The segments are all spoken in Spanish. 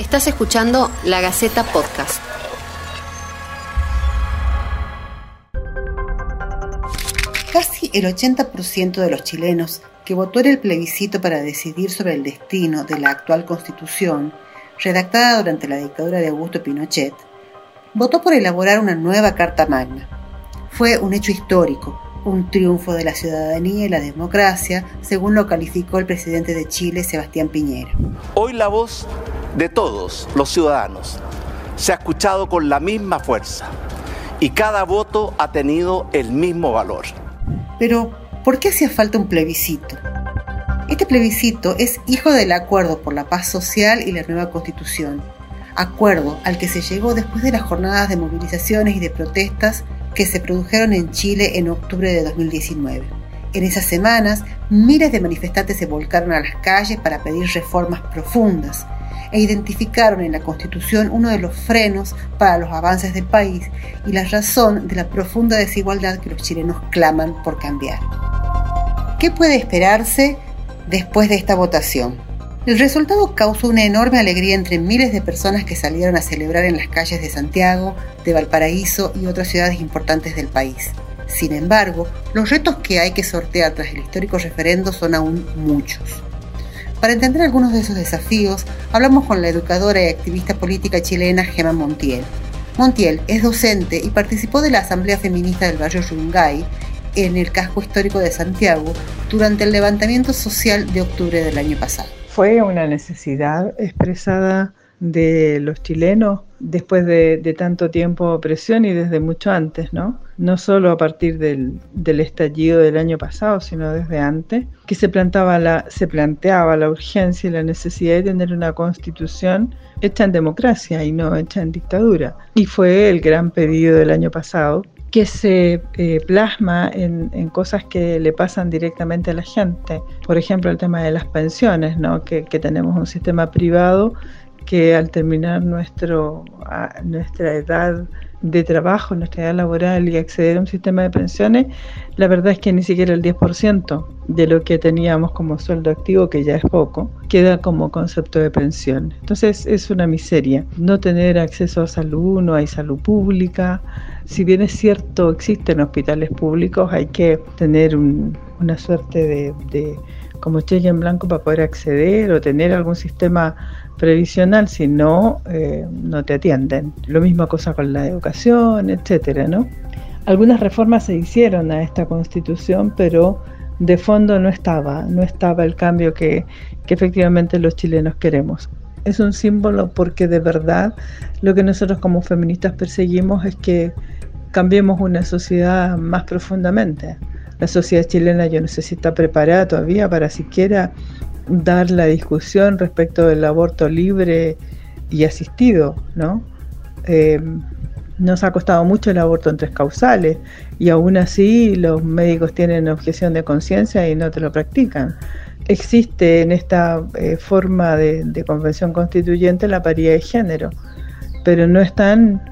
Estás escuchando La Gaceta Podcast. Casi el 80% de los chilenos que votó en el plebiscito para decidir sobre el destino de la actual constitución, redactada durante la dictadura de Augusto Pinochet, votó por elaborar una nueva Carta Magna. Fue un hecho histórico, un triunfo de la ciudadanía y la democracia, según lo calificó el presidente de Chile, Sebastián Piñera. Hoy la voz de todos los ciudadanos se ha escuchado con la misma fuerza y cada voto ha tenido el mismo valor. Pero, ¿por qué hacía falta un plebiscito? Este plebiscito es hijo del acuerdo por la paz social y la nueva constitución, acuerdo al que se llegó después de las jornadas de movilizaciones y de protestas que se produjeron en Chile en octubre de 2019. En esas semanas, miles de manifestantes se volcaron a las calles para pedir reformas profundas e identificaron en la Constitución uno de los frenos para los avances del país y la razón de la profunda desigualdad que los chilenos claman por cambiar. ¿Qué puede esperarse después de esta votación? El resultado causó una enorme alegría entre miles de personas que salieron a celebrar en las calles de Santiago, de Valparaíso y otras ciudades importantes del país. Sin embargo, los retos que hay que sortear tras el histórico referendo son aún muchos. Para entender algunos de esos desafíos, hablamos con la educadora y activista política chilena Gemma Montiel. Montiel es docente y participó de la Asamblea Feminista del barrio Yungay en el casco histórico de Santiago durante el levantamiento social de octubre del año pasado fue una necesidad expresada de los chilenos después de, tanto tiempo de opresión y desde mucho antes, ¿no? No solo a partir del, estallido del año pasado, sino desde antes, que se, plantaba la, se planteaba la urgencia y la necesidad de tener una constitución hecha en democracia y no hecha en dictadura. Y fue el gran pedido del año pasado, que se eh, plasma en, cosas que le pasan directamente a la gente. Por ejemplo, el tema de las pensiones, ¿no? que, tenemos un sistema privado que al terminar nuestro, nuestra edad de trabajo, nuestra edad laboral y acceder a un sistema de pensiones, la verdad es que ni siquiera el 10% de lo que teníamos como sueldo activo, que ya es poco, queda como concepto de pensión. Entonces es una miseria. No tener acceso a salud, no hay salud pública. Si bien es cierto, existen hospitales públicos, hay que tener una suerte de, de como cheque en blanco para poder acceder o tener algún sistema previsional, si no, eh, no te atienden. Lo mismo cosa con la educación, etcétera, ¿no? Algunas reformas se hicieron a esta constitución, pero de fondo no estaba, no estaba el cambio que, que efectivamente los chilenos queremos. Es un símbolo porque de verdad lo que nosotros como feministas perseguimos es que cambiemos una sociedad más profundamente. La sociedad chilena yo no sé si está preparada todavía para siquiera dar la discusión respecto del aborto libre y asistido, ¿no? Eh, nos ha costado mucho el aborto en tres causales y aún así los médicos tienen objeción de conciencia y no te lo practican. Existe en esta eh, forma de, de, convención constituyente la paridad de género, pero no están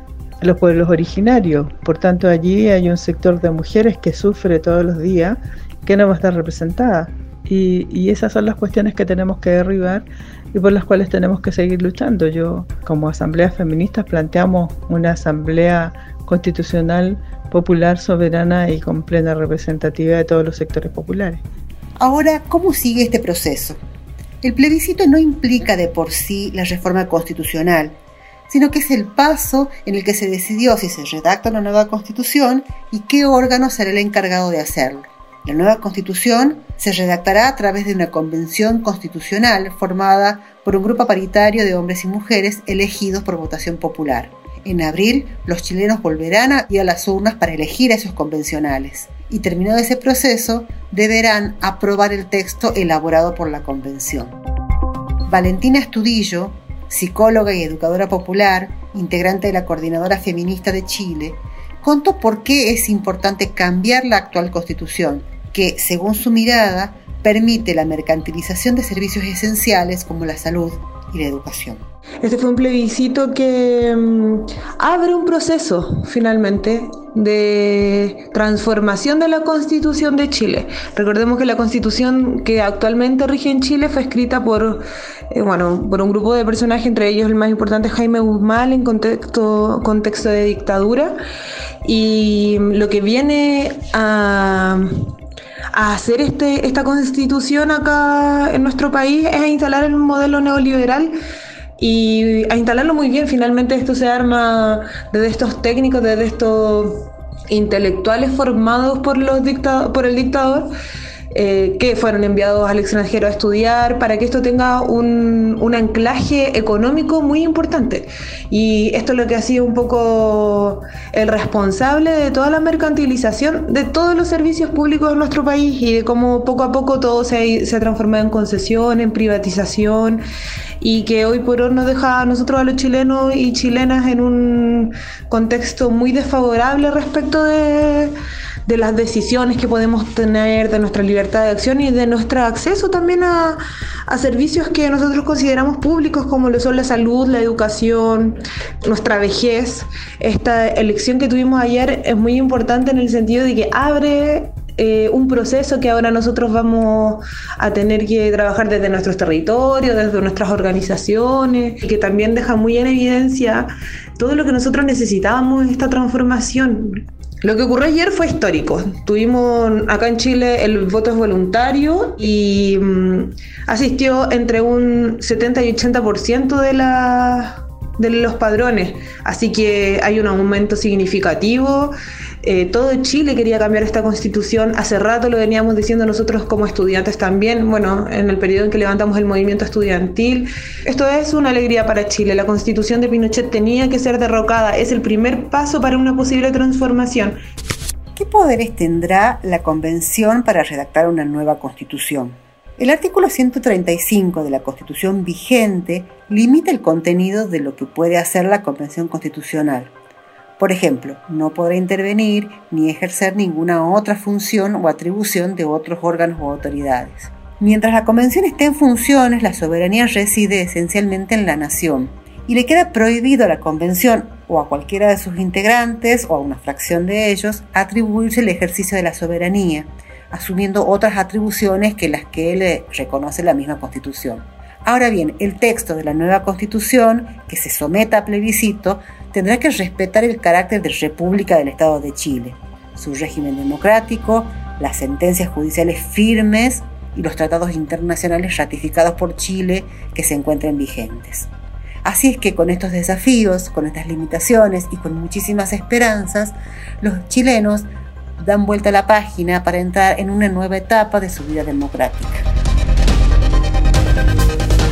los pueblos originarios. Por tanto, allí hay un sector de mujeres que sufre todos los días que no va a estar representada. Y, esas son las cuestiones que tenemos que derribar y por las cuales tenemos que seguir luchando. Yo, como Asamblea Feministas, planteamos una Asamblea Constitucional popular, soberana y con plena representatividad de todos los sectores populares. Ahora, ¿cómo sigue este proceso? El plebiscito no implica de por sí la reforma constitucional, sino que es el paso en el que se decidió si se redacta una nueva constitución y qué órgano será el encargado de hacerlo. La nueva constitución se redactará a través de una convención constitucional formada por un grupo paritario de hombres y mujeres elegidos por votación popular. En abril, los chilenos volverán a ir a las urnas para elegir a esos convencionales y terminado ese proceso, deberán aprobar el texto elaborado por la convención. Valentina Estudillo, psicóloga y educadora popular, integrante de la Coordinadora Feminista de Chile, contó por qué es importante cambiar la actual constitución que, según su mirada, permite la mercantilización de servicios esenciales como la salud y la educación. Este fue un plebiscito que mm, abre un proceso, finalmente, de transformación de la Constitución de Chile. Recordemos que la Constitución que actualmente rige en Chile fue escrita por, eh, bueno, por un grupo de personajes, entre ellos el más importante Jaime Guzmán en contexto, contexto de dictadura. Y lo que viene a a hacer este, esta constitución acá en nuestro país es a instalar el modelo neoliberal y a instalarlo muy bien. Finalmente esto se arma desde estos técnicos, desde estos intelectuales formados por, los por el dictador eh, que fueron enviados al extranjero a estudiar para que esto tenga un, un, anclaje económico muy importante. Y esto es lo que ha sido un poco el responsable de toda la mercantilización de todos los servicios públicos de nuestro país y de cómo poco a poco todo se, se ha transformado en concesión, en privatización y que hoy por hoy nos deja a nosotros, a los chilenos y chilenas, en un contexto muy desfavorable respecto de de las decisiones que podemos tener, de nuestra libertad de acción y de nuestro acceso también a, servicios que nosotros consideramos públicos como lo son la salud, la educación, nuestra vejez. Esta elección que tuvimos ayer es muy importante en el sentido de que abre eh, un proceso que ahora nosotros vamos a tener que trabajar desde nuestros territorios, desde nuestras organizaciones, y que también deja muy en evidencia todo lo que nosotros necesitábamos esta transformación. Lo que ocurrió ayer fue histórico. Tuvimos acá en Chile el voto es voluntario y mm, asistió entre un 70 y 80% de la de los padrones. Así que hay un aumento significativo. Eh, todo Chile quería cambiar esta constitución. Hace rato lo veníamos diciendo nosotros como estudiantes también, bueno, en el periodo en que levantamos el movimiento estudiantil. Esto es una alegría para Chile. La constitución de Pinochet tenía que ser derrocada. Es el primer paso para una posible transformación. ¿Qué poderes tendrá la convención para redactar una nueva constitución? El artículo 135 de la Constitución vigente limita el contenido de lo que puede hacer la Convención Constitucional. Por ejemplo, no podrá intervenir ni ejercer ninguna otra función o atribución de otros órganos o autoridades. Mientras la Convención esté en funciones, la soberanía reside esencialmente en la nación y le queda prohibido a la Convención o a cualquiera de sus integrantes o a una fracción de ellos atribuirse el ejercicio de la soberanía asumiendo otras atribuciones que las que le reconoce la misma Constitución. Ahora bien, el texto de la nueva Constitución, que se someta a plebiscito, tendrá que respetar el carácter de República del Estado de Chile, su régimen democrático, las sentencias judiciales firmes y los tratados internacionales ratificados por Chile que se encuentren vigentes. Así es que con estos desafíos, con estas limitaciones y con muchísimas esperanzas, los chilenos dan vuelta a la página para entrar en una nueva etapa de su vida democrática.